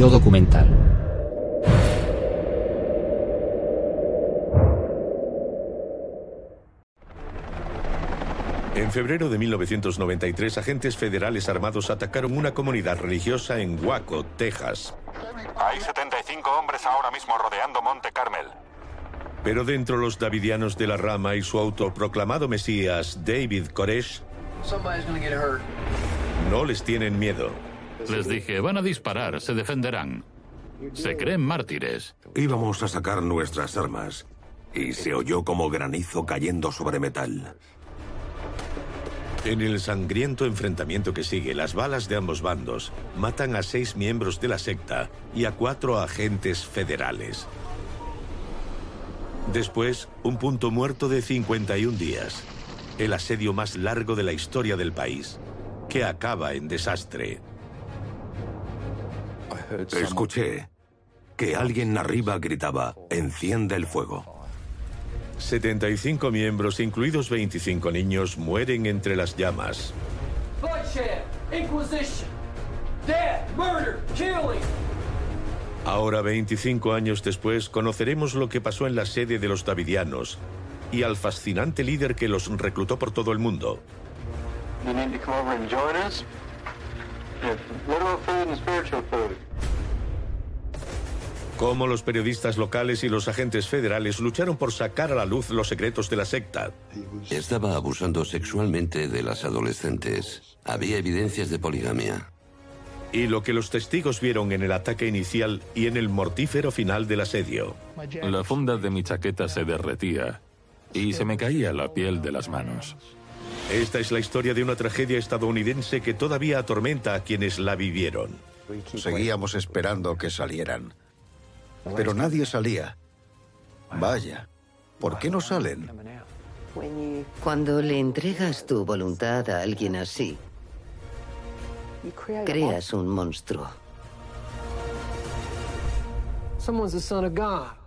Yo documental. En febrero de 1993, agentes federales armados atacaron una comunidad religiosa en Waco, Texas. Hay 75 hombres ahora mismo rodeando Monte Carmel. Pero dentro los davidianos de la rama y su autoproclamado mesías, David Koresh, no les tienen miedo. Les dije, van a disparar, se defenderán. Se creen mártires. Íbamos a sacar nuestras armas y se oyó como granizo cayendo sobre metal. En el sangriento enfrentamiento que sigue, las balas de ambos bandos matan a seis miembros de la secta y a cuatro agentes federales. Después, un punto muerto de 51 días. El asedio más largo de la historia del país, que acaba en desastre. Escuché que alguien arriba gritaba, enciende el fuego. 75 miembros, incluidos 25 niños, mueren entre las llamas. Ahora, 25 años después, conoceremos lo que pasó en la sede de los Davidianos y al fascinante líder que los reclutó por todo el mundo. Cómo los periodistas locales y los agentes federales lucharon por sacar a la luz los secretos de la secta. Estaba abusando sexualmente de las adolescentes. Había evidencias de poligamia. Y lo que los testigos vieron en el ataque inicial y en el mortífero final del asedio. La funda de mi chaqueta se derretía y se me caía la piel de las manos. Esta es la historia de una tragedia estadounidense que todavía atormenta a quienes la vivieron. Seguíamos esperando que salieran. Pero nadie salía. Vaya, ¿por qué no salen? Cuando le entregas tu voluntad a alguien así, creas un monstruo. Someone's the son of God.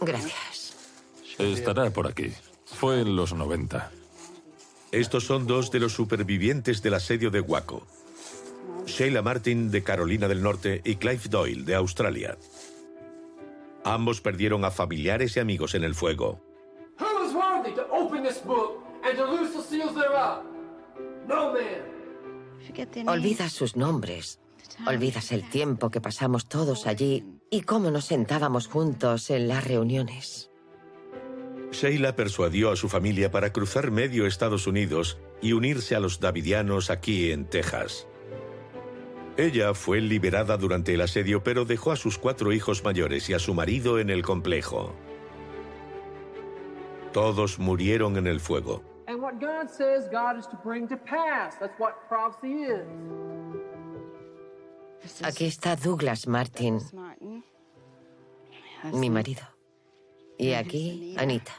Gracias. Estará por aquí. Fue en los 90. Estos son dos de los supervivientes del asedio de Waco. Sheila Martin de Carolina del Norte y Clive Doyle de Australia. Ambos perdieron a familiares y amigos en el fuego. Olvidas sus nombres. Olvidas el tiempo que pasamos todos allí y cómo nos sentábamos juntos en las reuniones. Sheila persuadió a su familia para cruzar medio Estados Unidos y unirse a los davidianos aquí en Texas. Ella fue liberada durante el asedio, pero dejó a sus cuatro hijos mayores y a su marido en el complejo. Todos murieron en el fuego. And what God says, God is to bring to pass. That's what prophecy is. Aquí está Douglas Martin, mi marido. Y aquí Anita.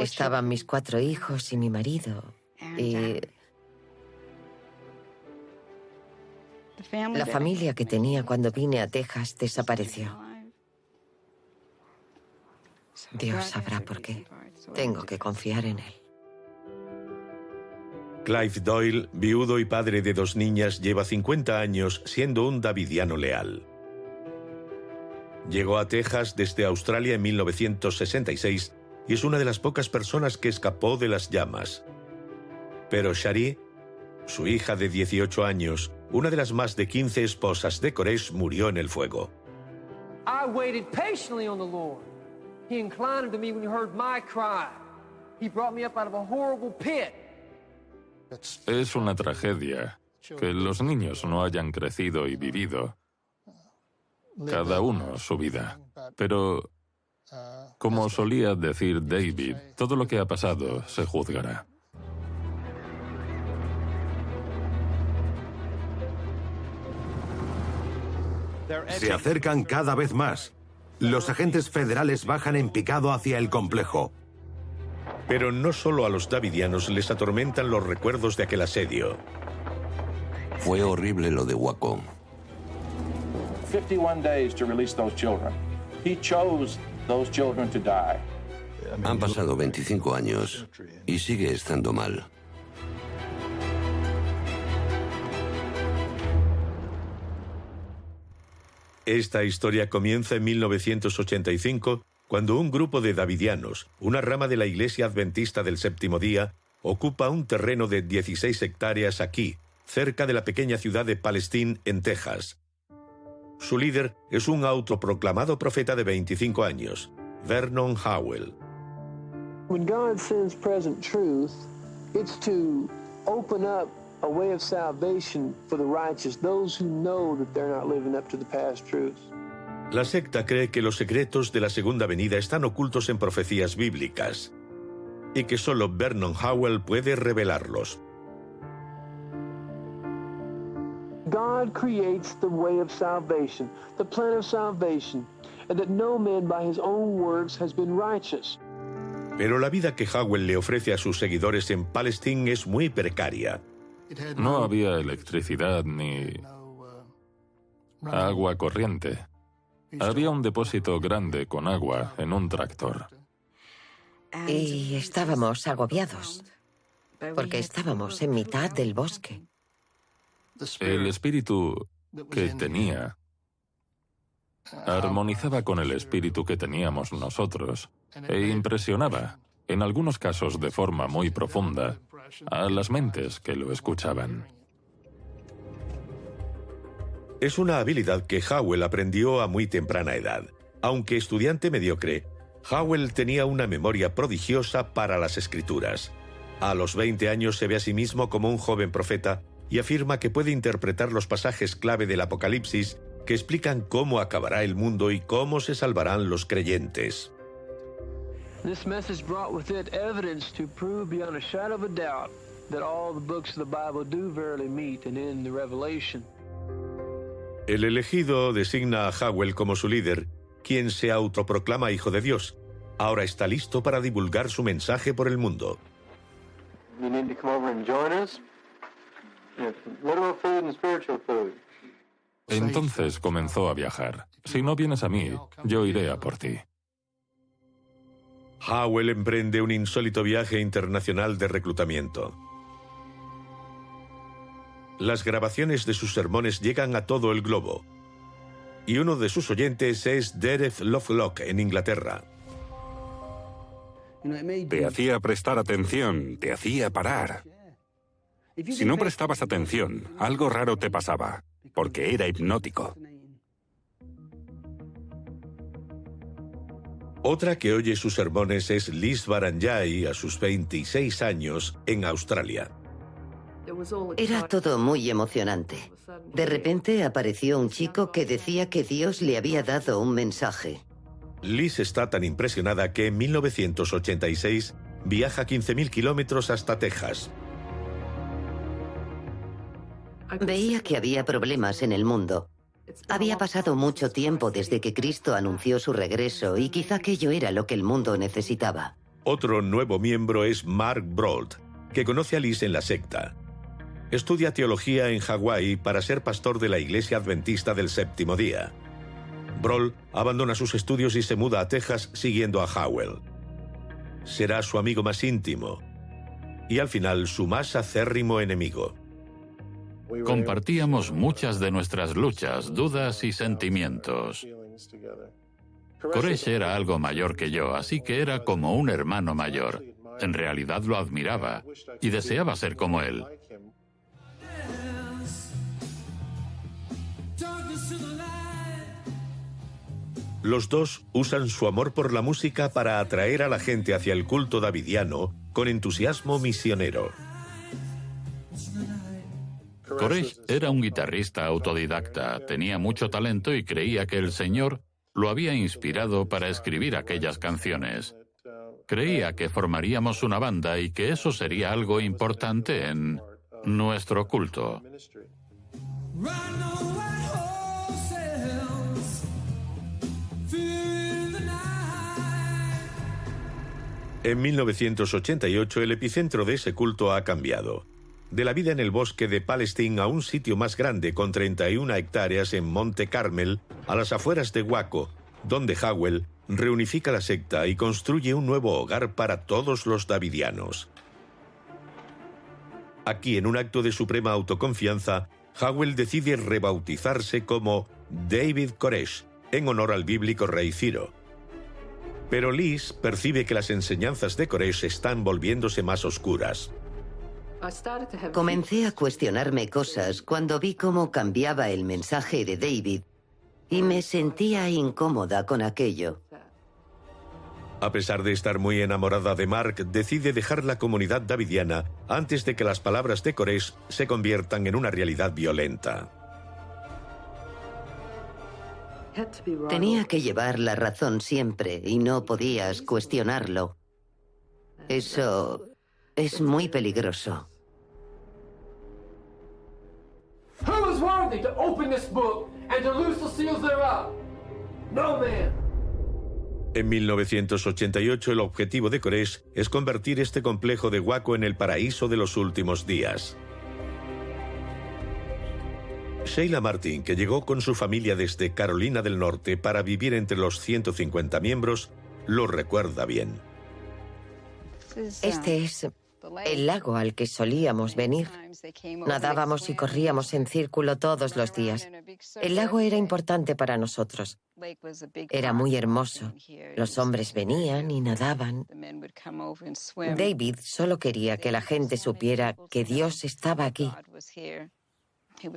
Estaban mis cuatro hijos y mi marido. Y la familia que tenía cuando vine a Texas desapareció. Dios sabrá por qué. Tengo que confiar en él. Clive Doyle, viudo y padre de dos niñas, lleva 50 años siendo un davidiano leal. Llegó a Texas desde Australia en 1966 y es una de las pocas personas que escapó de las llamas. Pero Shari, su hija de 18 años, una de las más de 15 esposas de Koresh, murió en el fuego. I waited patiently on the Lord. He inclined to me when he heard my cry. He brought me up out of a horrible pit. Es una tragedia que los niños no hayan crecido y vivido, cada uno su vida. Pero, como solía decir David, todo lo que ha pasado se juzgará. Se acercan cada vez más. Los agentes federales bajan en picado hacia el complejo. Pero no solo a los davidianos les atormentan los recuerdos de aquel asedio. Fue horrible lo de Wacom. 51 days to release those children. He chose those children to die. Han pasado 25 años y sigue estando mal. Esta historia comienza en 1985, cuando un grupo de davidianos, una rama de la Iglesia Adventista del Séptimo Día, ocupa un terreno de 16 hectáreas aquí, cerca de la pequeña ciudad de Palestine, en Texas. Su líder es un autoproclamado profeta de 25 años, Vernon Howell. When God sends present truth, it's to open up a way of salvation for the righteous, those who know that they're not living up to the past truths. La secta cree que los secretos de la segunda venida están ocultos en profecías bíblicas y que solo Vernon Howell puede revelarlos. God creates the way of salvation, the plan of salvation, and that no man by his own works has been righteous. Pero la vida que Howell le ofrece a sus seguidores en Palestine es muy precaria. No había electricidad ni agua corriente. Había un depósito grande con agua en un tractor. Y estábamos agobiados, porque estábamos en mitad del bosque. El espíritu que tenía armonizaba con el espíritu que teníamos nosotros e impresionaba, en algunos casos de forma muy profunda, a las mentes que lo escuchaban. Es una habilidad que Howell aprendió a muy temprana edad. Aunque estudiante mediocre, Howell tenía una memoria prodigiosa para las escrituras. A los 20 años se ve a sí mismo como un joven profeta y afirma que puede interpretar los pasajes clave del Apocalipsis que explican cómo acabará el mundo y cómo se salvarán los creyentes. El elegido designa a Howell como su líder, quien se autoproclama hijo de Dios. Ahora está listo para divulgar su mensaje por el mundo. Entonces comenzó a viajar. Si no vienes a mí, yo iré a por ti. Howell emprende un insólito viaje internacional de reclutamiento. Las grabaciones de sus sermones llegan a todo el globo. Y uno de sus oyentes es Derek Lovelock en Inglaterra. Te hacía prestar atención, te hacía parar. Si no prestabas atención, algo raro te pasaba, porque era hipnótico. Otra que oye sus sermones es Liz Baranjai a sus 26 años en Australia. Era todo muy emocionante. De repente apareció un chico que decía que Dios le había dado un mensaje. Liz está tan impresionada que en 1986 viaja 15.000 kilómetros hasta Texas. Veía que había problemas en el mundo. Había pasado mucho tiempo desde que Cristo anunció su regreso y quizá aquello era lo que el mundo necesitaba. Otro nuevo miembro es Mark Broad, que conoce a Liz en la secta. Estudia teología en Hawái para ser pastor de la Iglesia Adventista del Séptimo Día. Broll abandona sus estudios y se muda a Texas siguiendo a Howell. Será su amigo más íntimo y al final su más acérrimo enemigo. Compartíamos muchas de nuestras luchas, dudas y sentimientos. Koresh era algo mayor que yo, así que era como un hermano mayor. En realidad lo admiraba y deseaba ser como él. Los dos usan su amor por la música para atraer a la gente hacia el culto davidiano con entusiasmo misionero. Koresh era un guitarrista autodidacta, tenía mucho talento y creía que el Señor lo había inspirado para escribir aquellas canciones. Creía que formaríamos una banda y que eso sería algo importante en nuestro culto. En 1988 el epicentro de ese culto ha cambiado. De la vida en el bosque de Palestine a un sitio más grande con 31 hectáreas en Monte Carmel, a las afueras de Waco, donde Howell reunifica la secta y construye un nuevo hogar para todos los davidianos. Aquí, en un acto de suprema autoconfianza, Howell decide rebautizarse como David Koresh, en honor al bíblico rey Ciro. Pero Liz percibe que las enseñanzas de Koresh están volviéndose más oscuras. Comencé a cuestionarme cosas cuando vi cómo cambiaba el mensaje de David y me sentía incómoda con aquello. A pesar de estar muy enamorada de Mark, decide dejar la comunidad davidiana antes de que las palabras de Koresh se conviertan en una realidad violenta. Tenía que llevar la razón siempre y no podías cuestionarlo. Eso es muy peligroso. Who is worthy to open this book and to loose the seals thereof? No man. En 1988 el objetivo de Koresh es convertir este complejo de Waco en el paraíso de los últimos días. Sheila Martin, que llegó con su familia desde Carolina del Norte para vivir entre los 150 miembros, lo recuerda bien. Este es el lago al que solíamos venir. Nadábamos y corríamos en círculo todos los días. El lago era importante para nosotros. Era muy hermoso. Los hombres venían y nadaban. David solo quería que la gente supiera que Dios estaba aquí.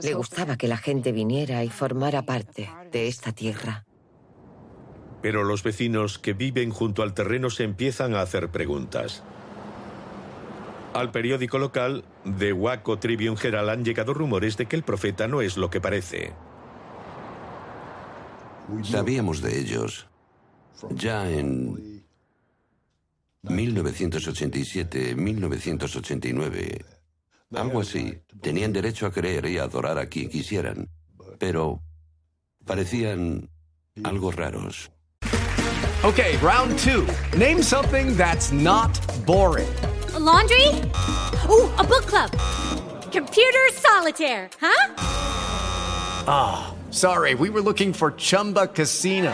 Le gustaba que la gente viniera y formara parte de esta tierra. Pero los vecinos que viven junto al terreno se empiezan a hacer preguntas. Al periódico local, The Waco Tribune Herald, han llegado rumores de que el profeta no es lo que parece. Sabíamos de ellos ya en 1987, 1989, algo así. Tenían derecho a creer y a adorar a quien quisieran, pero parecían algo raros. Okay, round two. Name something that's not boring. laundry? Ooh, a book club. Computer solitaire, huh? Ah, oh, sorry, we were looking for Chumba Casino.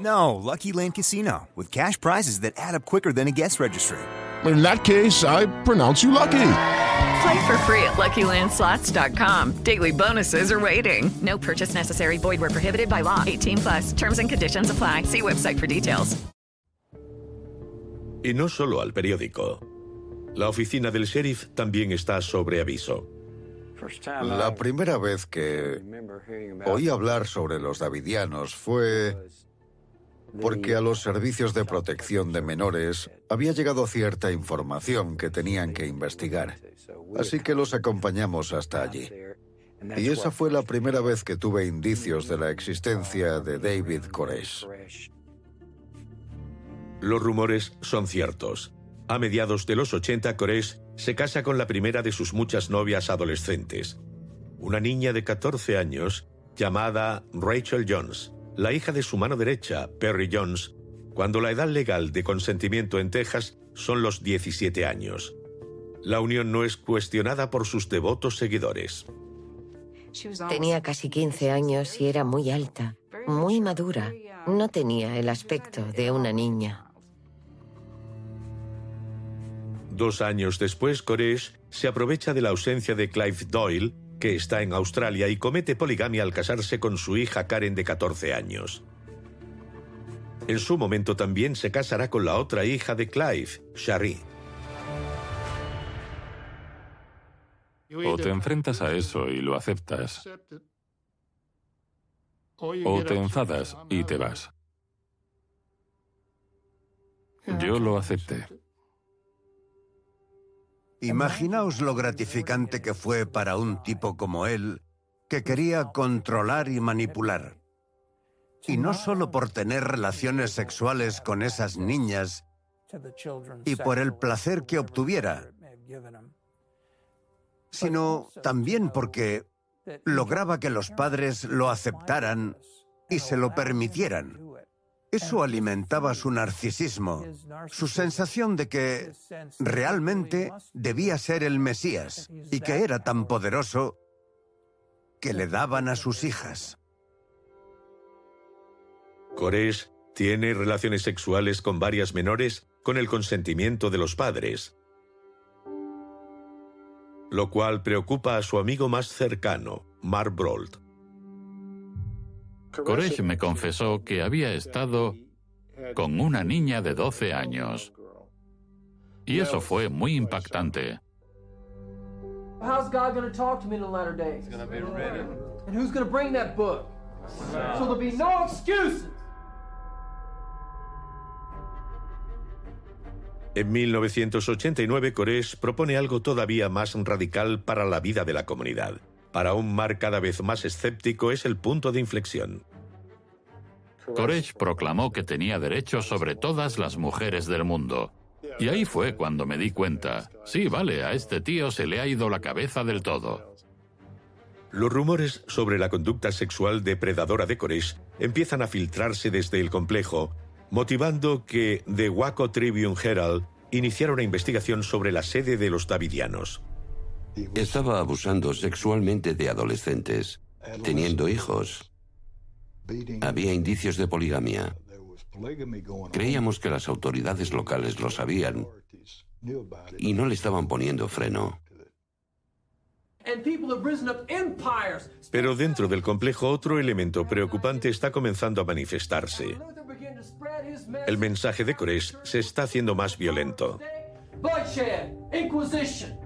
No, Lucky Land Casino, with cash prizes that add up quicker than a guest registry. In that case, I pronounce you lucky. Play for free at LuckyLandSlots.com. Daily bonuses are waiting. No purchase necessary. Void where prohibited by law. 18 plus. Terms and conditions apply. See website for details. Y no solo al periódico. La oficina del sheriff también está sobre aviso. La primera vez que oí hablar sobre los davidianos fue porque a los servicios de protección de menores había llegado cierta información que tenían que investigar. Así que los acompañamos hasta allí. Y esa fue la primera vez que tuve indicios de la existencia de David Koresh. Los rumores son ciertos. A mediados de los 80, Koresh se casa con la primera de sus muchas novias adolescentes, una niña de 14 años llamada Rachel Jones la hija de su mano derecha, Perry Jones, cuando la edad legal de consentimiento en Texas son los 17 años. La unión no es cuestionada por sus devotos seguidores. Tenía casi 15 años y era muy alta, muy madura, No tenía el aspecto de una niña. Dos años después, Koresh se aprovecha de la ausencia de Clive Doyle, que está en Australia, y comete poligamia al casarse con su hija Karen de 14 años. En su momento también se casará con la otra hija de Clive, Shari. O te enfrentas a eso y lo aceptas, o te enfadas y te vas. Yo lo acepté. Imaginaos lo gratificante que fue para un tipo como él, que quería controlar y manipular. Y no solo por tener relaciones sexuales con esas niñas y por el placer que obtuviera, sino también porque lograba que los padres lo aceptaran y se lo permitieran. Eso alimentaba su narcisismo, su sensación de que realmente debía ser el Mesías y que era tan poderoso que le daban a sus hijas. Koresh tiene relaciones sexuales con varias menores con el consentimiento de los padres, lo cual preocupa a su amigo más cercano, Mark Brolt. Koresh me confesó que había estado con una niña de 12 años. Y eso fue muy impactante. How's God going to talk to me in the latter days? He's going to be ready. And who's going to bring that book? So there'll be no excuses. En 1989, Koresh propone algo todavía más radical para la vida de la comunidad. Para un mar cada vez más escéptico es el punto de inflexión. Koresh proclamó que tenía derechos sobre todas las mujeres del mundo. Y ahí fue cuando me di cuenta, sí, vale, a este tío se le ha ido la cabeza del todo. Los rumores sobre la conducta sexual depredadora de Koresh empiezan a filtrarse desde el complejo, motivando que The Waco Tribune Herald iniciara una investigación sobre la sede de los Davidianos. Estaba abusando sexualmente de adolescentes, teniendo hijos. Había indicios de poligamia. Creíamos que las autoridades locales lo sabían y no le estaban poniendo freno. Pero dentro del complejo otro elemento preocupante está comenzando a manifestarse. El mensaje de Koresh se está haciendo más violento. Bloodshed, Inquisition,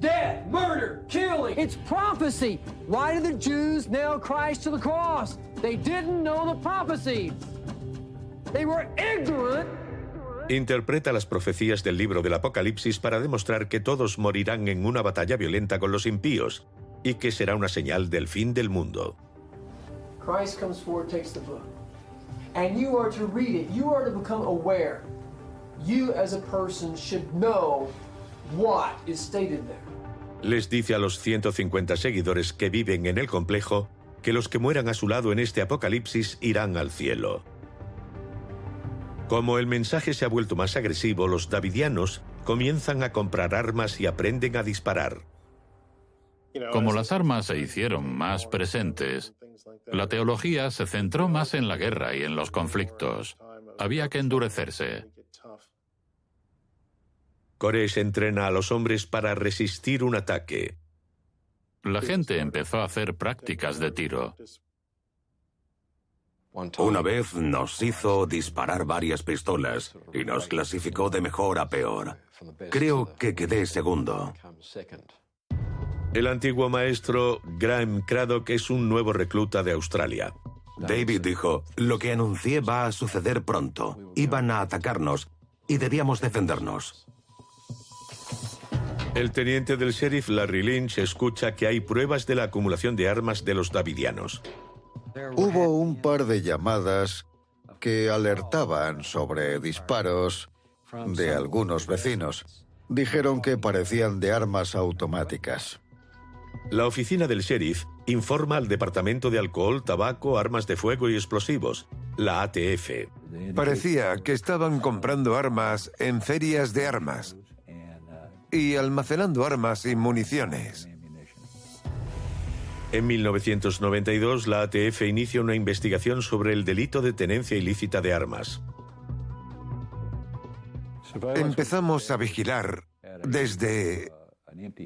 death, murder, killing. It's prophecy. Why did the Jews nail Christ to the cross? They didn't know the prophecy. They were ignorant. Interpreta las profecías del libro del Apocalipsis para demostrar que todos morirán en una batalla violenta con los impíos y que será una señal del fin del mundo. Christ comes forward, takes the book. And you are to read it. You are to become aware. You as a person should know what is stated there. Les dice a los 150 seguidores que viven en el complejo que los que mueran a su lado en este apocalipsis irán al cielo. Como el mensaje se ha vuelto más agresivo, los davidianos comienzan a comprar armas y aprenden a disparar. Como las armas se hicieron más presentes, la teología se centró más en la guerra y en los conflictos. Había que endurecerse. Koresh entrena a los hombres para resistir un ataque. La gente empezó a hacer prácticas de tiro. Una vez nos hizo disparar varias pistolas y nos clasificó de mejor a peor. Creo que quedé segundo. El antiguo maestro Graham Craddock es un nuevo recluta de Australia. David dijo, lo que anuncié va a suceder pronto. Iban a atacarnos y debíamos defendernos. El teniente del sheriff Larry Lynch escucha que hay pruebas de la acumulación de armas de los davidianos. Hubo un par de llamadas que alertaban sobre disparos de algunos vecinos. Dijeron que parecían de armas automáticas. La oficina del sheriff informa al Departamento de Alcohol, Tabaco, Armas de Fuego y Explosivos, la ATF. Parecía que estaban comprando armas en ferias de armas y almacenando armas y municiones. En 1992, la ATF inicia una investigación sobre el delito de tenencia ilícita de armas. Empezamos a vigilar desde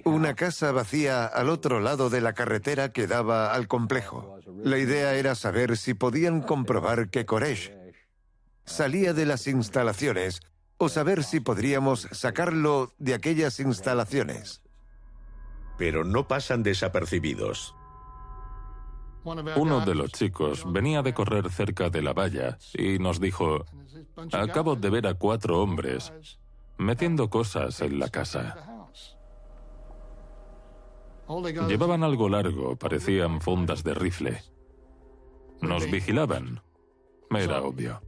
una casa vacía al otro lado de la carretera que daba al complejo. La idea era saber si podían comprobar que Koresh salía de las instalaciones o saber si podríamos sacarlo de aquellas instalaciones. Pero no pasan desapercibidos. Uno de los chicos venía de correr cerca de la valla y nos dijo, acabo de ver a cuatro hombres metiendo cosas en la casa. Llevaban algo largo, parecían fundas de rifle. Nos vigilaban. Era obvio.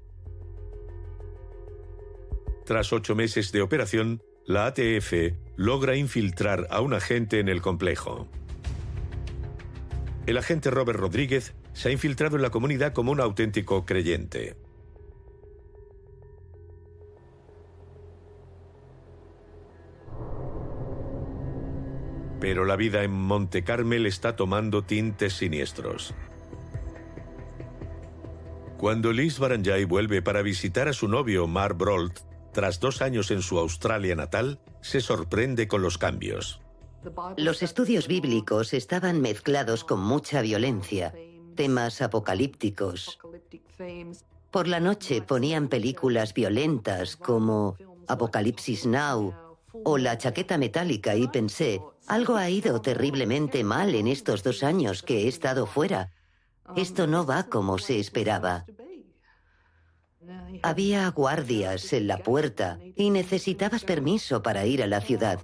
Tras ocho meses de operación, la ATF logra infiltrar a un agente en el complejo. El agente Robert Rodríguez se ha infiltrado en la comunidad como un auténtico creyente. Pero la vida en Monte Carmel está tomando tintes siniestros. Cuando Liz Baranjay vuelve para visitar a su novio Mark Brolt, tras dos años en su Australia natal, se sorprende con los cambios. Los estudios bíblicos estaban mezclados con mucha violencia, temas apocalípticos. Por la noche ponían películas violentas como Apocalipsis Now o La chaqueta metálica y pensé, algo ha ido terriblemente mal en estos dos años que he estado fuera. Esto no va como se esperaba. Había guardias en la puerta y necesitabas permiso para ir a la ciudad.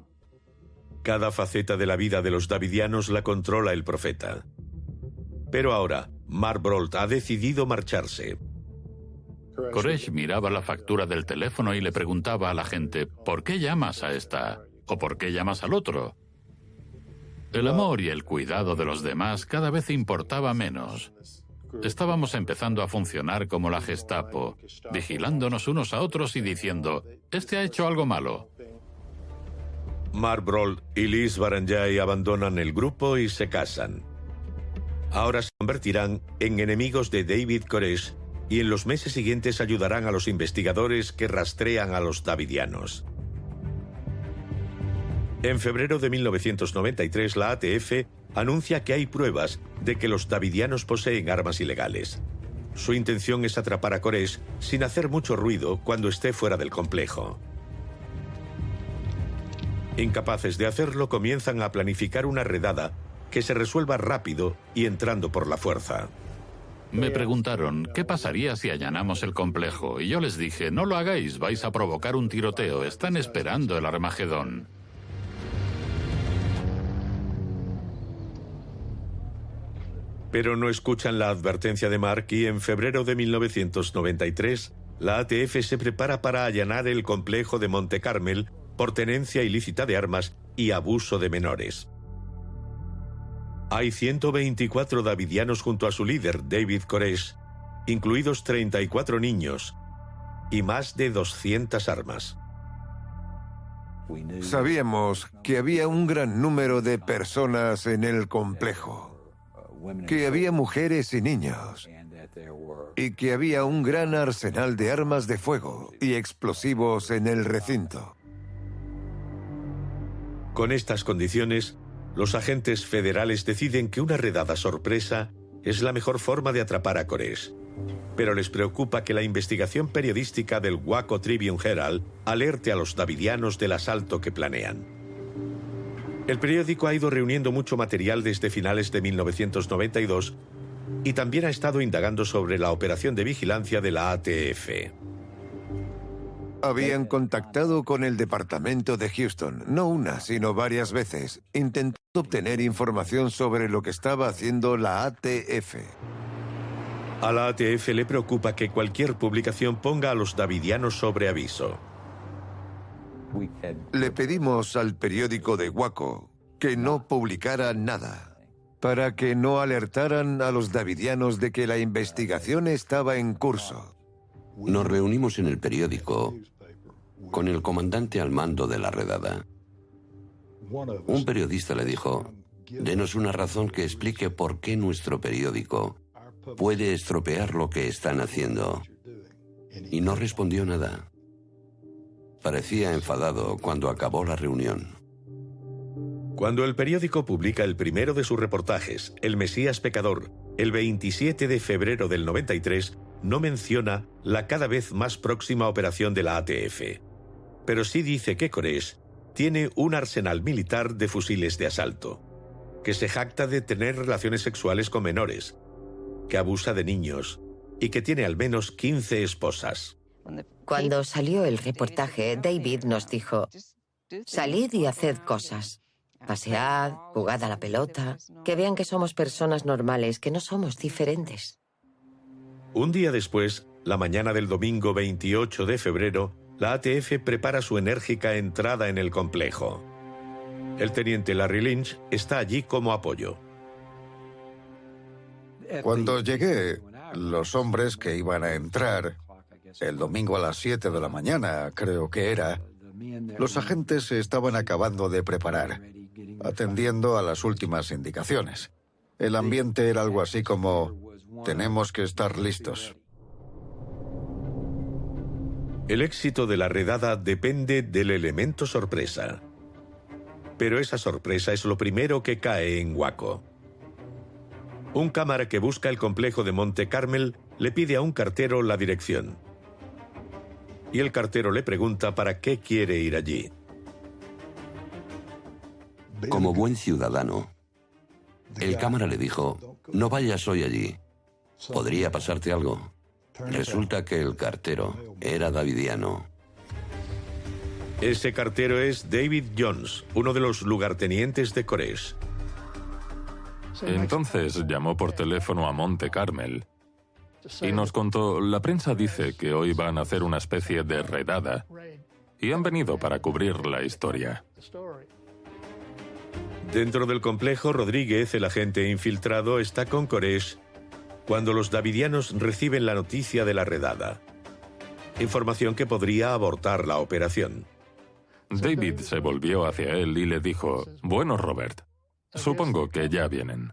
Cada faceta de la vida de los davidianos la controla el profeta. Pero ahora, Brolt ha decidido marcharse. Koresh miraba la factura del teléfono y le preguntaba a la gente, ¿por qué llamas a esta? ¿O por qué llamas al otro? El amor y el cuidado de los demás cada vez importaba menos. Estábamos empezando a funcionar como la Gestapo, vigilándonos unos a otros y diciendo, este ha hecho algo malo. Mark Broll y Liz Baranjay abandonan el grupo y se casan. Ahora se convertirán en enemigos de David Koresh y en los meses siguientes ayudarán a los investigadores que rastrean a los davidianos. En febrero de 1993, la ATF anuncia que hay pruebas de que los davidianos poseen armas ilegales. Su intención es atrapar a Koresh sin hacer mucho ruido cuando esté fuera del complejo. Incapaces de hacerlo, comienzan a planificar una redada que se resuelva rápido y entrando por la fuerza. Me preguntaron, ¿qué pasaría si allanamos el complejo? Y yo les dije, no lo hagáis, vais a provocar un tiroteo, están esperando el Armagedón. Pero no escuchan la advertencia de Mark y en febrero de 1993, la ATF se prepara para allanar el complejo de Monte Carmel por tenencia ilícita de armas y abuso de menores. Hay 124 davidianos junto a su líder, David Koresh, incluidos 34 niños y más de 200 armas. Sabíamos que había un gran número de personas en el complejo que había mujeres y niños y que había un gran arsenal de armas de fuego y explosivos en el recinto. Con estas condiciones, los agentes federales deciden que una redada sorpresa es la mejor forma de atrapar a Koresh. Pero les preocupa que la investigación periodística del Waco Tribune Herald alerte a los davidianos del asalto que planean. El periódico ha ido reuniendo mucho material desde finales de 1992 y también ha estado indagando sobre la operación de vigilancia de la ATF. Habían contactado con el departamento de Houston, no una, sino varias veces, intentando obtener información sobre lo que estaba haciendo la ATF. A la ATF le preocupa que cualquier publicación ponga a los davidianos sobre aviso. Le pedimos al periódico de Waco que no publicara nada, para que no alertaran a los davidianos de que la investigación estaba en curso. Nos reunimos en el periódico con el comandante al mando de la redada. Un periodista le dijo, Denos una razón que explique por qué nuestro periódico puede estropear lo que están haciendo. Y no respondió nada. Parecía enfadado cuando acabó la reunión. Cuando el periódico publica el primero de sus reportajes, El Mesías Pecador, el 27 de febrero del 93, no menciona la cada vez más próxima operación de la ATF. Pero sí dice que Koresh tiene un arsenal militar de fusiles de asalto, que se jacta de tener relaciones sexuales con menores, que abusa de niños y que tiene al menos 15 esposas. Cuando salió el reportaje, David nos dijo, salid y haced cosas. Pasead, jugad a la pelota, que vean que somos personas normales, que no somos diferentes. Un día después, la mañana del domingo 28 de febrero, la ATF prepara su enérgica entrada en el complejo. El teniente Larry Lynch está allí como apoyo. Cuando llegué, los hombres que iban a entrar, el domingo a las 7 de la mañana, creo que era, los agentes se estaban acabando de preparar, atendiendo a las últimas indicaciones. El ambiente era algo así como, tenemos que estar listos. El éxito de la redada depende del elemento sorpresa. Pero esa sorpresa es lo primero que cae en Waco. Un cámara que busca el complejo de Monte Carmel le pide a un cartero la dirección. Y el cartero le pregunta para qué quiere ir allí. Como buen ciudadano, el cámara le dijo, no vayas hoy allí, podría pasarte algo. Resulta que el cartero era davidiano. Ese cartero es David Jones, uno de los lugartenientes de Koresh. Entonces llamó por teléfono a Monte Carmel y nos contó, la prensa dice que hoy van a hacer una especie de redada y han venido para cubrir la historia. Dentro del complejo, Rodríguez, el agente infiltrado, está con Koresh cuando los davidianos reciben la noticia de la redada. Información que podría abortar la operación. David se volvió hacia él y le dijo, bueno Robert, supongo que ya vienen.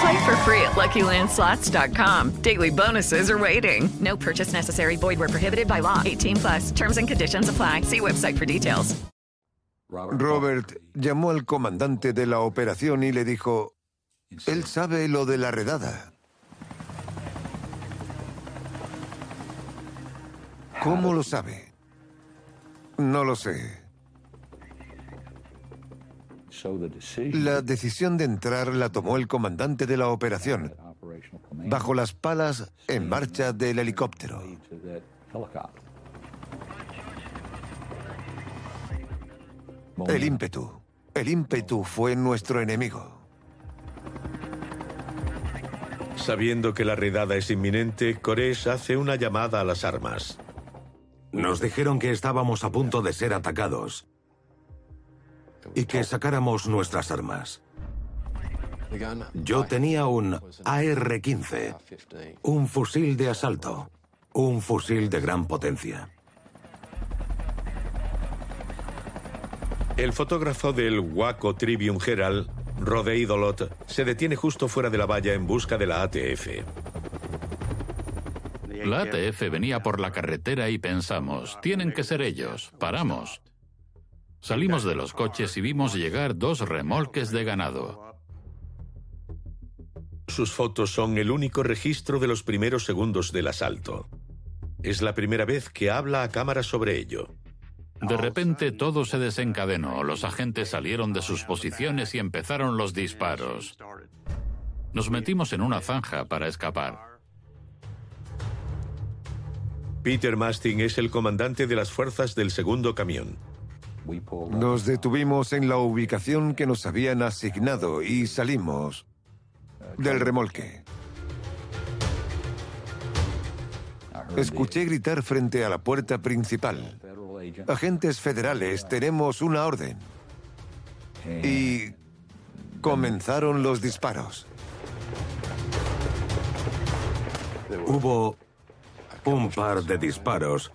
Play for free at LuckyLandSlots.com. Daily bonuses are waiting. No purchase necessary. Void where prohibited by law. 18 plus. Terms and conditions apply. See website for details. Robert llamó al comandante de la operación y le dijo, él sabe lo de la redada. ¿Cómo lo sabe? No lo sé. La decisión de entrar la tomó el comandante de la operación, bajo las palas en marcha del helicóptero. El ímpetu. El ímpetu fue nuestro enemigo. Sabiendo que la redada es inminente, Koresh hace una llamada a las armas. Nos dijeron que estábamos a punto de ser atacados y que sacáramos nuestras armas. Yo tenía un AR-15, un fusil de asalto, un fusil de gran potencia. El fotógrafo del Waco Tribune Herald, Rodey Dolot, se detiene justo fuera de la valla en busca de la ATF. La ATF venía por la carretera y pensamos, tienen que ser ellos. Paramos. Salimos de los coches y vimos llegar dos remolques de ganado. Sus fotos son el único registro de los primeros segundos del asalto. Es la primera vez que habla a cámara sobre ello. De repente todo se desencadenó. Los agentes salieron de sus posiciones y empezaron los disparos. Nos metimos en una zanja para escapar. Peter Masting es el comandante de las fuerzas del segundo camión. Nos detuvimos en la ubicación que nos habían asignado y salimos del remolque. Escuché gritar frente a la puerta principal. agentes federales, tenemos una orden. Y comenzaron los disparos. Hubo un par de disparos,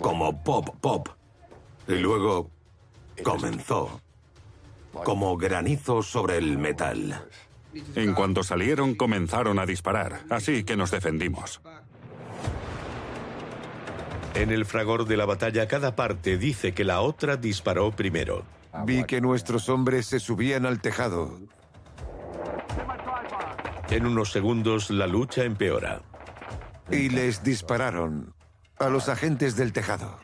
como pop, pop, y luego comenzó, como granizo sobre el metal. En cuanto salieron, comenzaron a disparar, así que nos defendimos. En el fragor de la batalla, cada parte dice que la otra disparó primero. Vi que nuestros hombres se subían al tejado. En unos segundos, la lucha empeora. Y les dispararon a los agentes del tejado.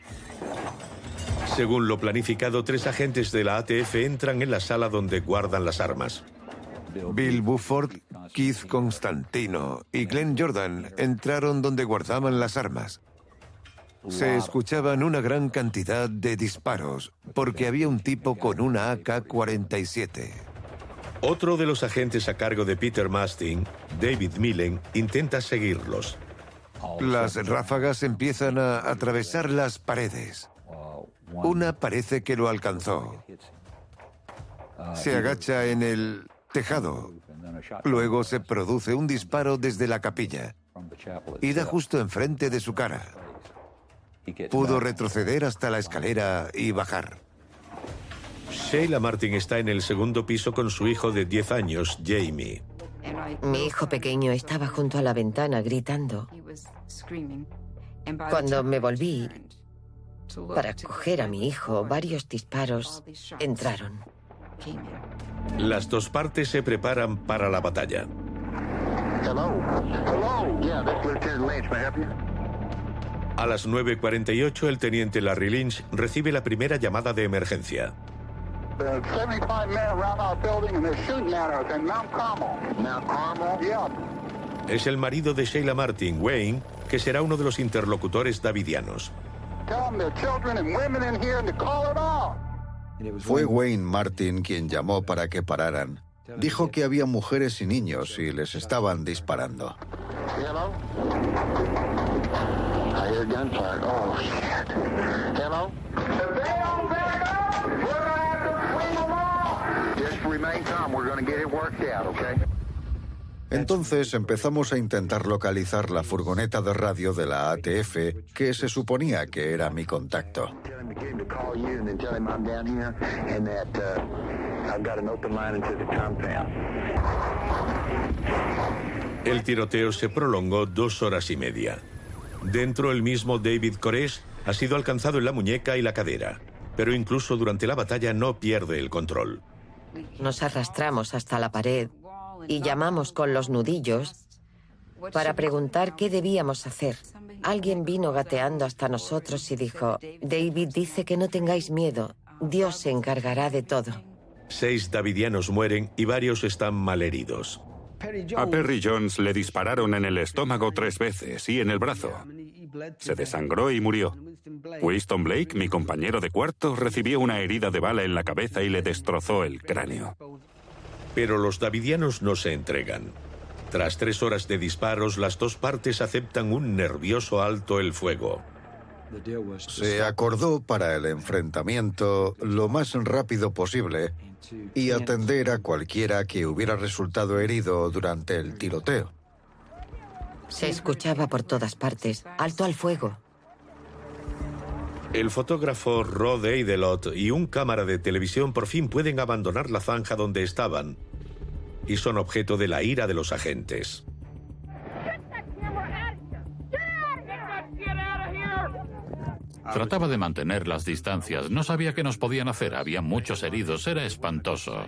Según lo planificado, tres agentes de la ATF entran en la sala donde guardan las armas. Bill Bufford, Keith Constantino y Glenn Jordan entraron donde guardaban las armas. Se escuchaban una gran cantidad de disparos porque había un tipo con una AK-47. Otro de los agentes a cargo de Peter Mastin, David Millen, intenta seguirlos. Las ráfagas empiezan a atravesar las paredes. Una parece que lo alcanzó. Se agacha en el tejado. Luego se produce un disparo desde la capilla y da justo enfrente de su cara. Pudo retroceder hasta la escalera y bajar. Sheila Martin está en el segundo piso con su hijo de 10 años, Jamie. Mi hijo pequeño estaba junto a la ventana gritando. Cuando me volví para coger a mi hijo, varios disparos entraron. Las dos partes se preparan para la batalla. A las 9.48 el teniente Larry Lynch recibe la primera llamada de emergencia. Es el marido de Sheila Martin, Wayne, que será uno de los interlocutores davidianos. Fue Wayne Martin quien llamó para que pararan. Dijo que había mujeres y niños y les estaban disparando. Entonces empezamos a intentar localizar la furgoneta de radio de la ATF, que se suponía que era mi contacto. El tiroteo se prolongó dos horas y media. Dentro el mismo David Koresh ha sido alcanzado en la muñeca y la cadera, pero incluso durante la batalla no pierde el control. Nos arrastramos hasta la pared y llamamos con los nudillos para preguntar qué debíamos hacer. Alguien vino gateando hasta nosotros y dijo, David dice que no tengáis miedo, Dios se encargará de todo. Seis davidianos mueren y varios están malheridos. A Perry Jones le dispararon en el estómago tres veces y en el brazo. Se desangró y murió. Winston Blake, mi compañero de cuarto, recibió una herida de bala en la cabeza y le destrozó el cráneo. Pero los davidianos no se entregan. Tras tres horas de disparos, las dos partes aceptan un nervioso alto el fuego. Se acordó para el enfrentamiento lo más rápido posible y atender a cualquiera que hubiera resultado herido durante el tiroteo. Se escuchaba por todas partes, alto al fuego. El fotógrafo Rod Eidelot y un cámara de televisión por fin pueden abandonar la zanja donde estaban y son objeto de la ira de los agentes. Trataba de mantener las distancias. No sabía qué nos podían hacer. Había muchos heridos. Era espantoso.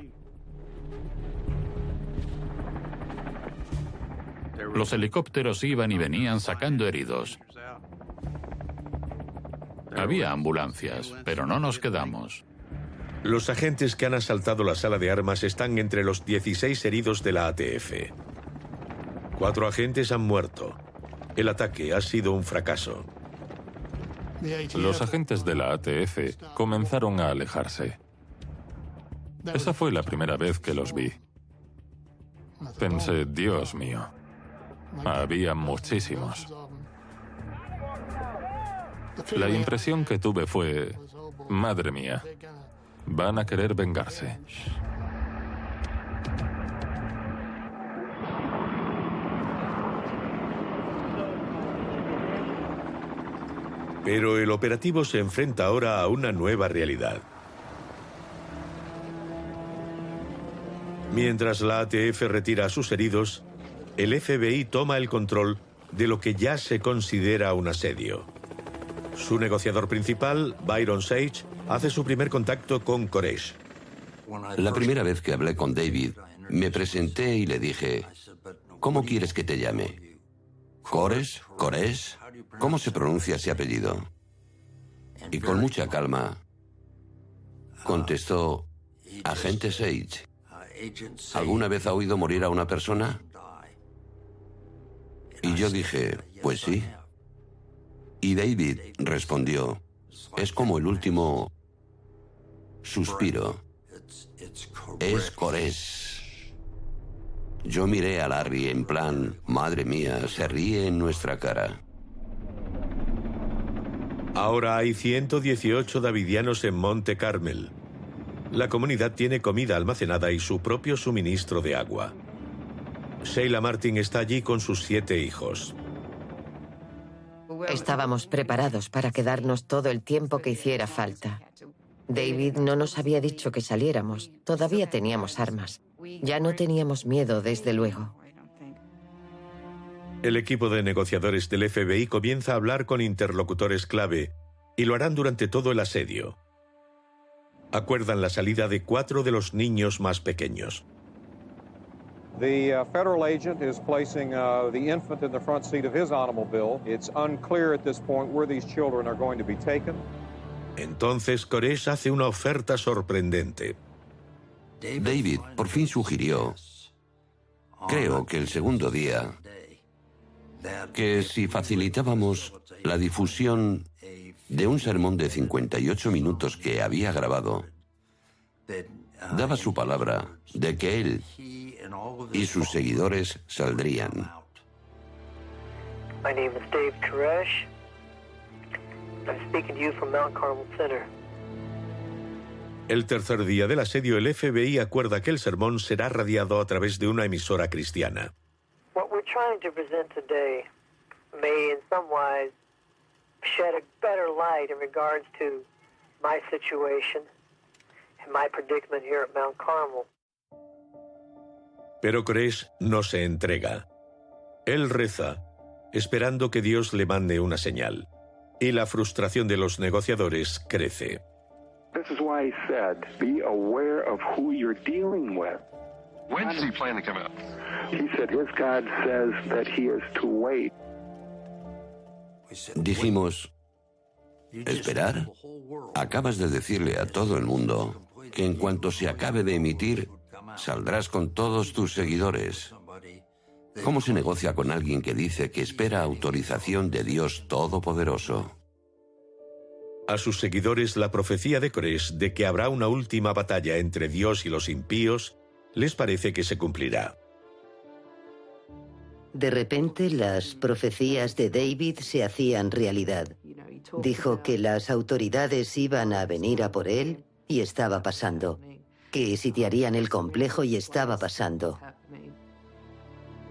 Los helicópteros iban y venían sacando heridos. Había ambulancias, pero no nos quedamos. Los agentes que han asaltado la sala de armas están entre los 16 heridos de la ATF. Cuatro agentes han muerto. El ataque ha sido un fracaso. Los agentes de la ATF comenzaron a alejarse. Esa fue la primera vez que los vi. Pensé, Dios mío, había muchísimos. La impresión que tuve fue, madre mía, van a querer vengarse. Pero el operativo se enfrenta ahora a una nueva realidad. Mientras la ATF retira a sus heridos, el FBI toma el control de lo que ya se considera un asedio. Su negociador principal, Byron Sage, hace su primer contacto con Koresh. La primera vez que hablé con David, me presenté y le dije, ¿cómo quieres que te llame? ¿Koresh? ¿Koresh? ¿Cómo se pronuncia ese apellido? Y con mucha calma contestó, agente Sage, ¿alguna vez ha oído morir a una persona? Y yo dije, pues sí. Y David respondió, es como el último suspiro. Es Corés. Yo miré a Larry en plan, madre mía, se ríe en nuestra cara. Ahora hay 118 davidianos en Monte Carmel. La comunidad tiene comida almacenada y su propio suministro de agua. Sheila Martin está allí con sus siete hijos. Estábamos preparados para quedarnos todo el tiempo que hiciera falta. David no nos había dicho que saliéramos. Todavía teníamos armas. Ya no teníamos miedo, desde luego. El equipo de negociadores del FBI comienza a hablar con interlocutores clave y lo harán durante todo el asedio. Acuerdan la salida de cuatro de los niños más pequeños. The uh, federal agent is placing uh, the infant in the front seat of his automobile. It's unclear at this point where these children are going to be taken. Entonces Koresh hace una oferta sorprendente. David por fin sugirió, creo que el segundo día, que si facilitábamos la difusión de un sermón de 58 minutos que había grabado, daba su palabra de que él y sus seguidores saldrían. My name is Dave Koresh. I'm speaking to you from Mount Carmel Center. El tercer día del asedio, el FBI acuerda que el sermón será radiado a través de una emisora cristiana. What we're trying to present today may in some wise shed a better light in regards to my situation and my predicament here at Mount Carmel. Pero Koresh no se entrega. Él reza, esperando que Dios le mande una señal. Y la frustración de los negociadores crece. This is why he said, be aware of who you're dealing with. When does he plan to come out? He said his God says that he is to wait. Dijimos, ¿esperar? Acabas de decirle a todo el mundo que en cuanto se acabe de emitir, saldrás con todos tus seguidores. ¿Cómo se negocia con alguien que dice que espera autorización de Dios Todopoderoso? A sus seguidores la profecía de Cores de que habrá una última batalla entre Dios y los impíos les parece que se cumplirá. De repente las profecías de David se hacían realidad. Dijo que las autoridades iban a venir a por él y estaba pasando. Que sitiarían el complejo y estaba pasando.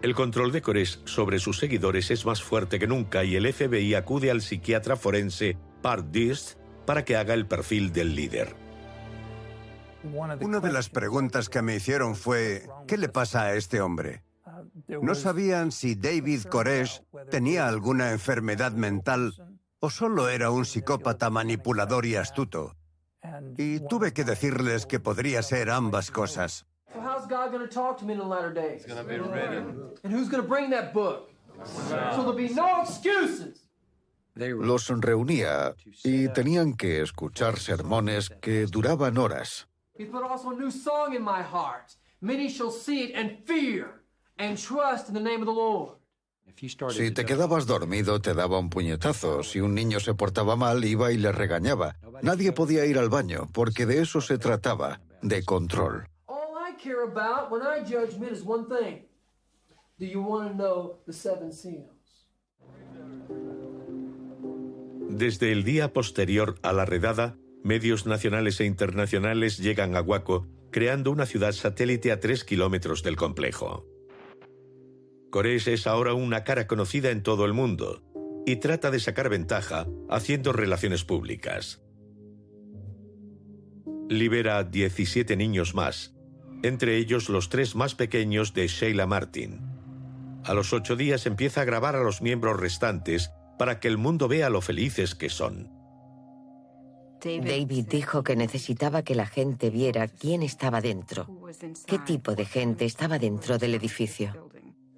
El control de Koresh sobre sus seguidores es más fuerte que nunca y el FBI acude al psiquiatra forense Park Dist para que haga el perfil del líder. Una de las preguntas que me hicieron fue, ¿qué le pasa a este hombre? No sabían si David Koresh tenía alguna enfermedad mental o solo era un psicópata manipulador y astuto. Y tuve que decirles que podría ser ambas cosas. So how's God going to talk to me in the latter days? He's going to be ready. And who's going to bring that book? So there'll be no excuses. Los reunía y tenían que escuchar sermones que duraban horas. Si te quedabas dormido, te daba un puñetazo. Si un niño se portaba mal, iba y le regañaba. Nadie podía ir al baño, porque de eso se trataba, de control. Desde el día posterior a la redada, medios nacionales e internacionales llegan a Waco, creando una ciudad satélite a tres kilómetros del complejo. Koresh es ahora una cara conocida en todo el mundo y trata de sacar ventaja haciendo relaciones públicas. Libera a 17 niños más, entre ellos los tres más pequeños de Sheila Martin. A los ocho días empieza a grabar a los miembros restantes para que el mundo vea lo felices que son. David dijo que necesitaba que la gente viera quién estaba dentro, qué tipo de gente estaba dentro del edificio.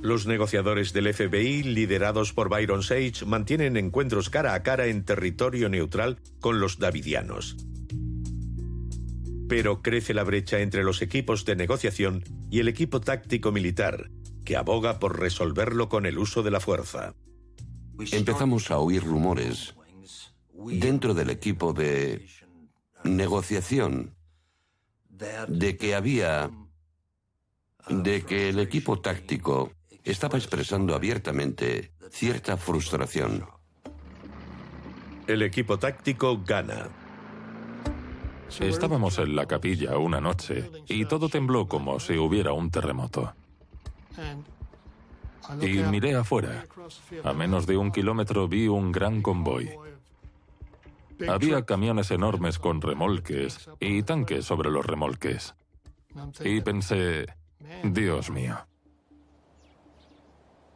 Los negociadores del FBI, liderados por Byron Sage, mantienen encuentros cara a cara en territorio neutral con los davidianos. Pero crece la brecha entre los equipos de negociación y el equipo táctico militar, que aboga por resolverlo con el uso de la fuerza. Empezamos a oír rumores dentro del equipo de negociación de que había de que el equipo táctico estaba expresando abiertamente cierta frustración. El equipo táctico gana. Estábamos en la capilla una noche y todo tembló como si hubiera un terremoto. Y miré afuera. A menos de un kilómetro vi un gran convoy. Había camiones enormes con remolques y tanques sobre los remolques. Y pensé, Dios mío.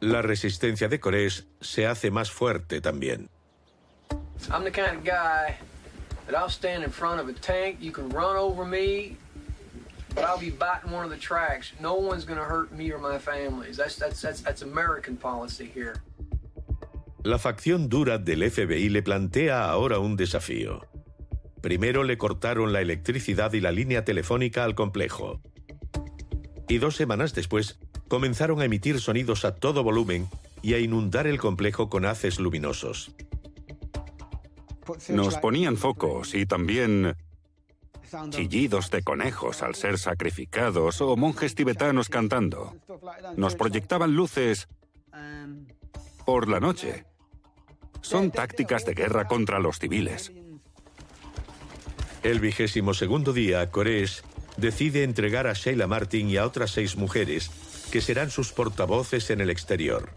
La resistencia de Koresh se hace más fuerte también. I'm the kind of guy that I'll stand in front of a tank, you can run over me, but I'll be biting one of the tracks. No one's going to hurt me or my families. That's, that's, that's, that's American policy here. La facción dura del FBI le plantea ahora un desafío. Primero le cortaron la electricidad y la línea telefónica al complejo. Y dos semanas después comenzaron a emitir sonidos a todo volumen y a inundar el complejo con haces luminosos. Nos ponían focos y también chillidos de conejos al ser sacrificados o monjes tibetanos cantando. Nos proyectaban luces por la noche. Son tácticas de guerra contra los civiles. El vigésimo segundo día, Koresh decide entregar a Sheila Martin y a otras seis mujeres, que serán sus portavoces en el exterior.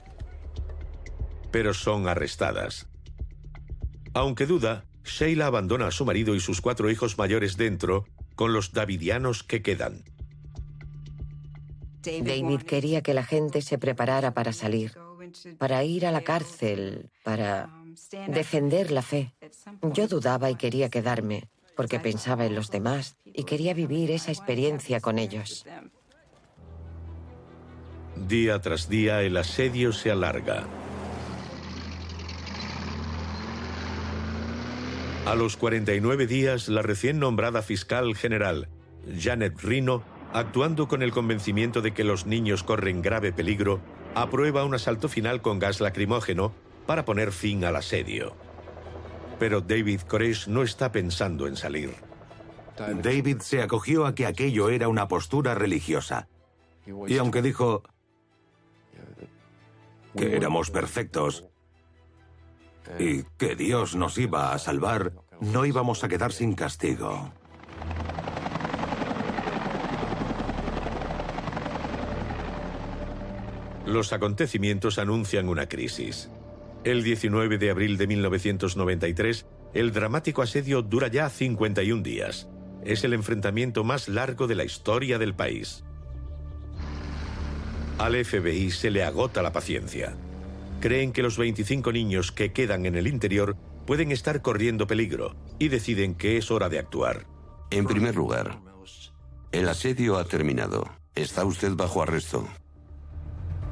Pero son arrestadas. Aunque duda, Sheila abandona a su marido y sus cuatro hijos mayores dentro, con los davidianos que quedan. David quería que la gente se preparara para salir, para ir a la cárcel, para defender la fe. Yo dudaba y quería quedarme, porque pensaba en los demás y quería vivir esa experiencia con ellos. Día tras día el asedio se alarga. A los 49 días, la recién nombrada fiscal general, Janet Rino, actuando con el convencimiento de que los niños corren grave peligro, aprueba un asalto final con gas lacrimógeno para poner fin al asedio. Pero David Koresh no está pensando en salir. David se acogió a que aquello era una postura religiosa. Y aunque dijo que éramos perfectos y que Dios nos iba a salvar, no íbamos a quedar sin castigo. Los acontecimientos anuncian una crisis. El 19 de abril de 1993, el dramático asedio dura ya 51 días. Es el enfrentamiento más largo de la historia del país. Al FBI se le agota la paciencia. Creen que los 25 niños que quedan en el interior pueden estar corriendo peligro y deciden que es hora de actuar. En primer lugar, el asedio ha terminado. Está usted bajo arresto.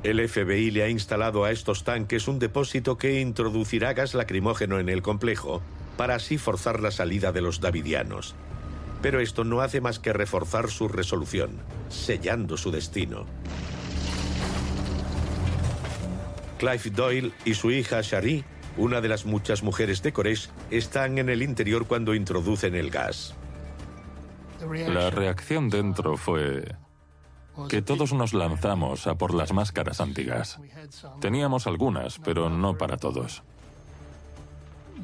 El FBI le ha instalado a estos tanques un depósito que introducirá gas lacrimógeno en el complejo para así forzar la salida de los davidianos. Pero esto no hace más que reforzar su resolución, sellando su destino. Clive Doyle y su hija Shari, una de las muchas mujeres de Koresh, están en el interior cuando introducen el gas. La reacción dentro fue que todos nos lanzamos a por las máscaras antigas. Teníamos algunas, pero no para todos.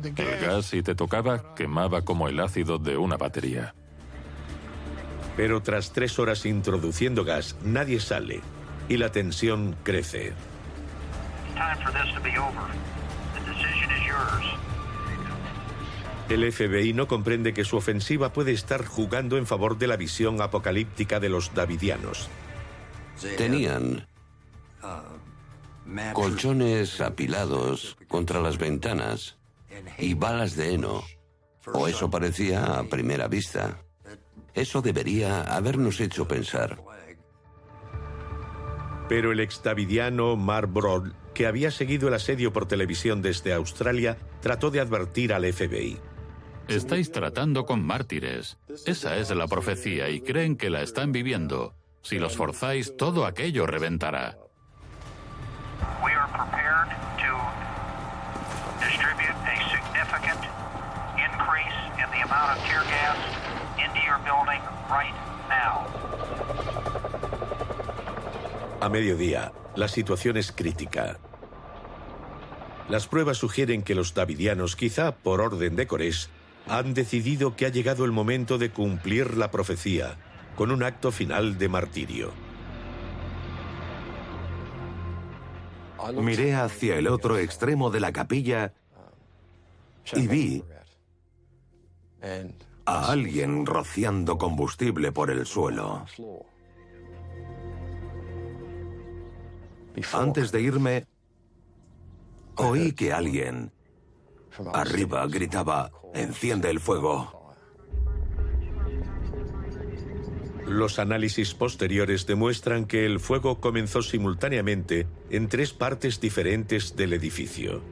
El gas, si te tocaba, quemaba como el ácido de una batería. Pero tras tres horas introduciendo gas, nadie sale y la tensión crece. El FBI no comprende que su ofensiva puede estar jugando en favor de la visión apocalíptica de los davidianos. Tenían colchones apilados contra las ventanas y balas de heno, o eso parecía a primera vista. Eso debería habernos hecho pensar. Pero el ex davidiano Mark Broad, que había seguido el asedio por televisión desde Australia, trató de advertir al FBI. Estáis tratando con mártires. Esa es la profecía y creen que la están viviendo. Si los forzáis, todo aquello reventará. A mediodía, la situación es crítica. Las pruebas sugieren que los davidianos, quizá por orden de Corés, han decidido que ha llegado el momento de cumplir la profecía con un acto final de martirio. Miré hacia el otro extremo de la capilla y vi a alguien rociando combustible por el suelo. Antes de irme, oí que alguien arriba gritaba, enciende el fuego. Los análisis posteriores demuestran que el fuego comenzó simultáneamente en tres partes diferentes del edificio.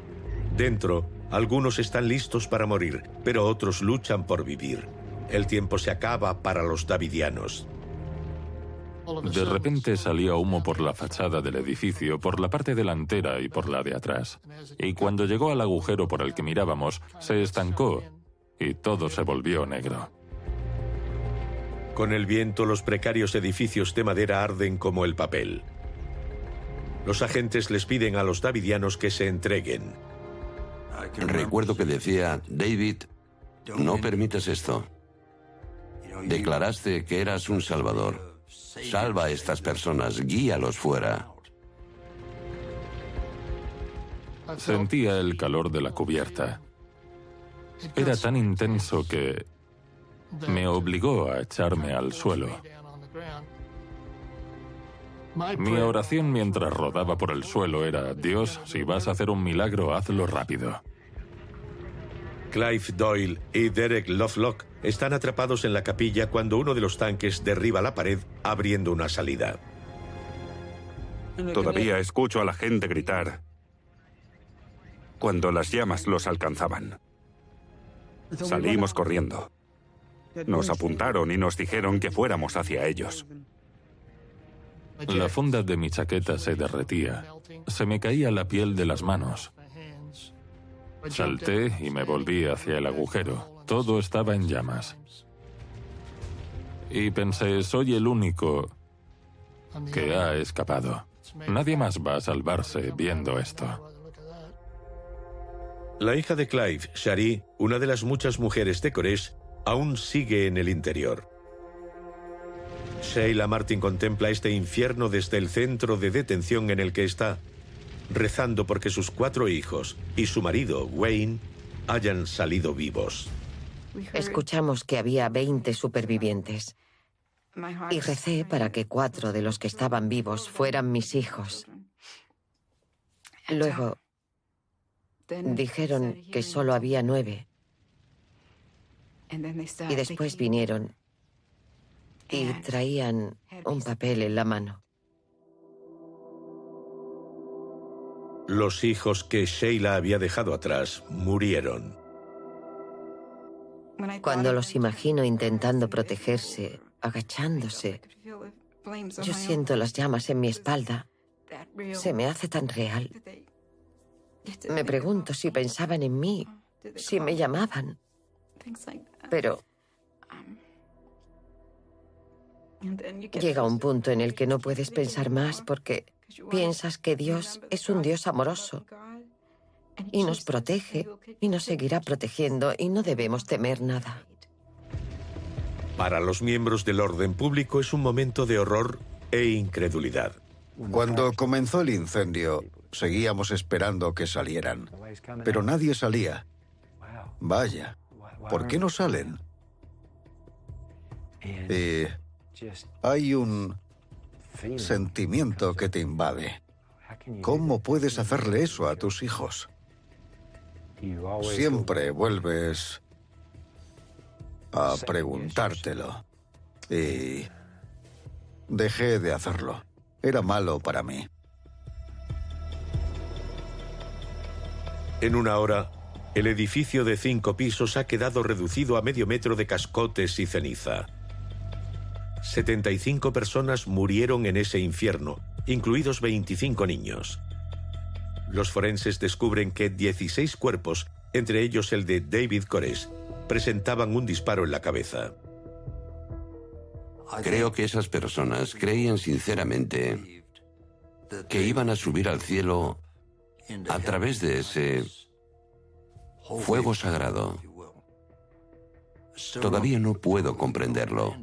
Dentro, algunos están listos para morir, pero otros luchan por vivir. El tiempo se acaba para los davidianos. De repente salió humo por la fachada del edificio, por la parte delantera y por la de atrás. Y cuando llegó al agujero por el que mirábamos, se estancó y todo se volvió negro. Con el viento, los precarios edificios de madera arden como el papel. Los agentes les piden a los davidianos que se entreguen. Recuerdo que decía, David, no permitas esto. Declaraste que eras un salvador. Salva a estas personas, guíalos fuera. Sentía el calor de la cubierta. Era tan intenso que me obligó a echarme al suelo. Mi oración mientras rodaba por el suelo era, Dios, si vas a hacer un milagro, hazlo rápido. Clive Doyle y Derek Lovelock están atrapados en la capilla cuando uno de los tanques derriba la pared abriendo una salida. Todavía escucho a la gente gritar cuando las llamas los alcanzaban. Salimos corriendo. Nos apuntaron y nos dijeron que fuéramos hacia ellos. La funda de mi chaqueta se derretía. Se me caía la piel de las manos. Salté y me volví hacia el agujero. Todo estaba en llamas. Y pensé, soy el único que ha escapado. Nadie más va a salvarse viendo esto. La hija de Clive, Shari, una de las muchas mujeres de aún sigue en el interior. Sheila Martin contempla este infierno desde el centro de detención en el que está, rezando porque sus cuatro hijos y su marido, Wayne, hayan salido vivos. Escuchamos que había 20 supervivientes y recé para que cuatro de los que estaban vivos fueran mis hijos. Luego dijeron que solo había nueve. Y después vinieron y traían un papel en la mano. Los hijos que Sheila había dejado atrás murieron. Cuando los imagino intentando protegerse, agachándose, yo siento las llamas en mi espalda. Se me hace tan real. Me pregunto si pensaban en mí, si me llamaban. Pero llega un punto en el que no puedes pensar más porque piensas que Dios es un Dios amoroso y nos protege y nos seguirá protegiendo y no debemos temer nada. Para los miembros del orden público es un momento de horror e incredulidad. Cuando comenzó el incendio, seguíamos esperando que salieran, pero nadie salía. Vaya, ¿por qué no salen? Y hay un sentimiento que te invade. ¿Cómo puedes hacerle eso a tus hijos? Siempre vuelves a preguntártelo. Y dejé de hacerlo. Era malo para mí. En una hora, el edificio de cinco pisos ha quedado reducido a medio metro de cascotes y ceniza. 75 personas murieron en ese infierno, incluidos 25 niños. Los forenses descubren que 16 cuerpos, entre ellos el de David Koresh, presentaban un disparo en la cabeza. Creo que esas personas creían sinceramente que iban a subir al cielo a través de ese fuego sagrado. Todavía no puedo comprenderlo,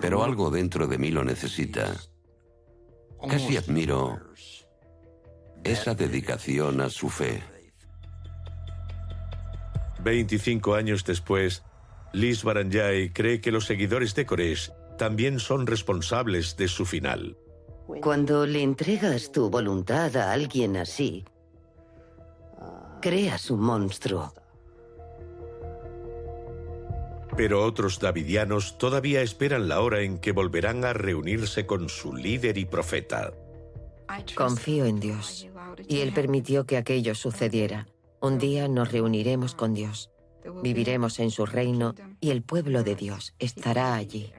pero algo dentro de mí lo necesita. Casi admiro esa dedicación a su fe. 25 años después, Liz Baranjay cree que los seguidores de Koresh también son responsables de su final. Cuando le entregas tu voluntad a alguien así, creas un monstruo. Pero otros davidianos todavía esperan la hora en que volverán a reunirse con su líder y profeta. Confío en Dios y Él permitió que aquello sucediera. Un día nos reuniremos con Dios, viviremos en su reino y el pueblo de Dios estará allí.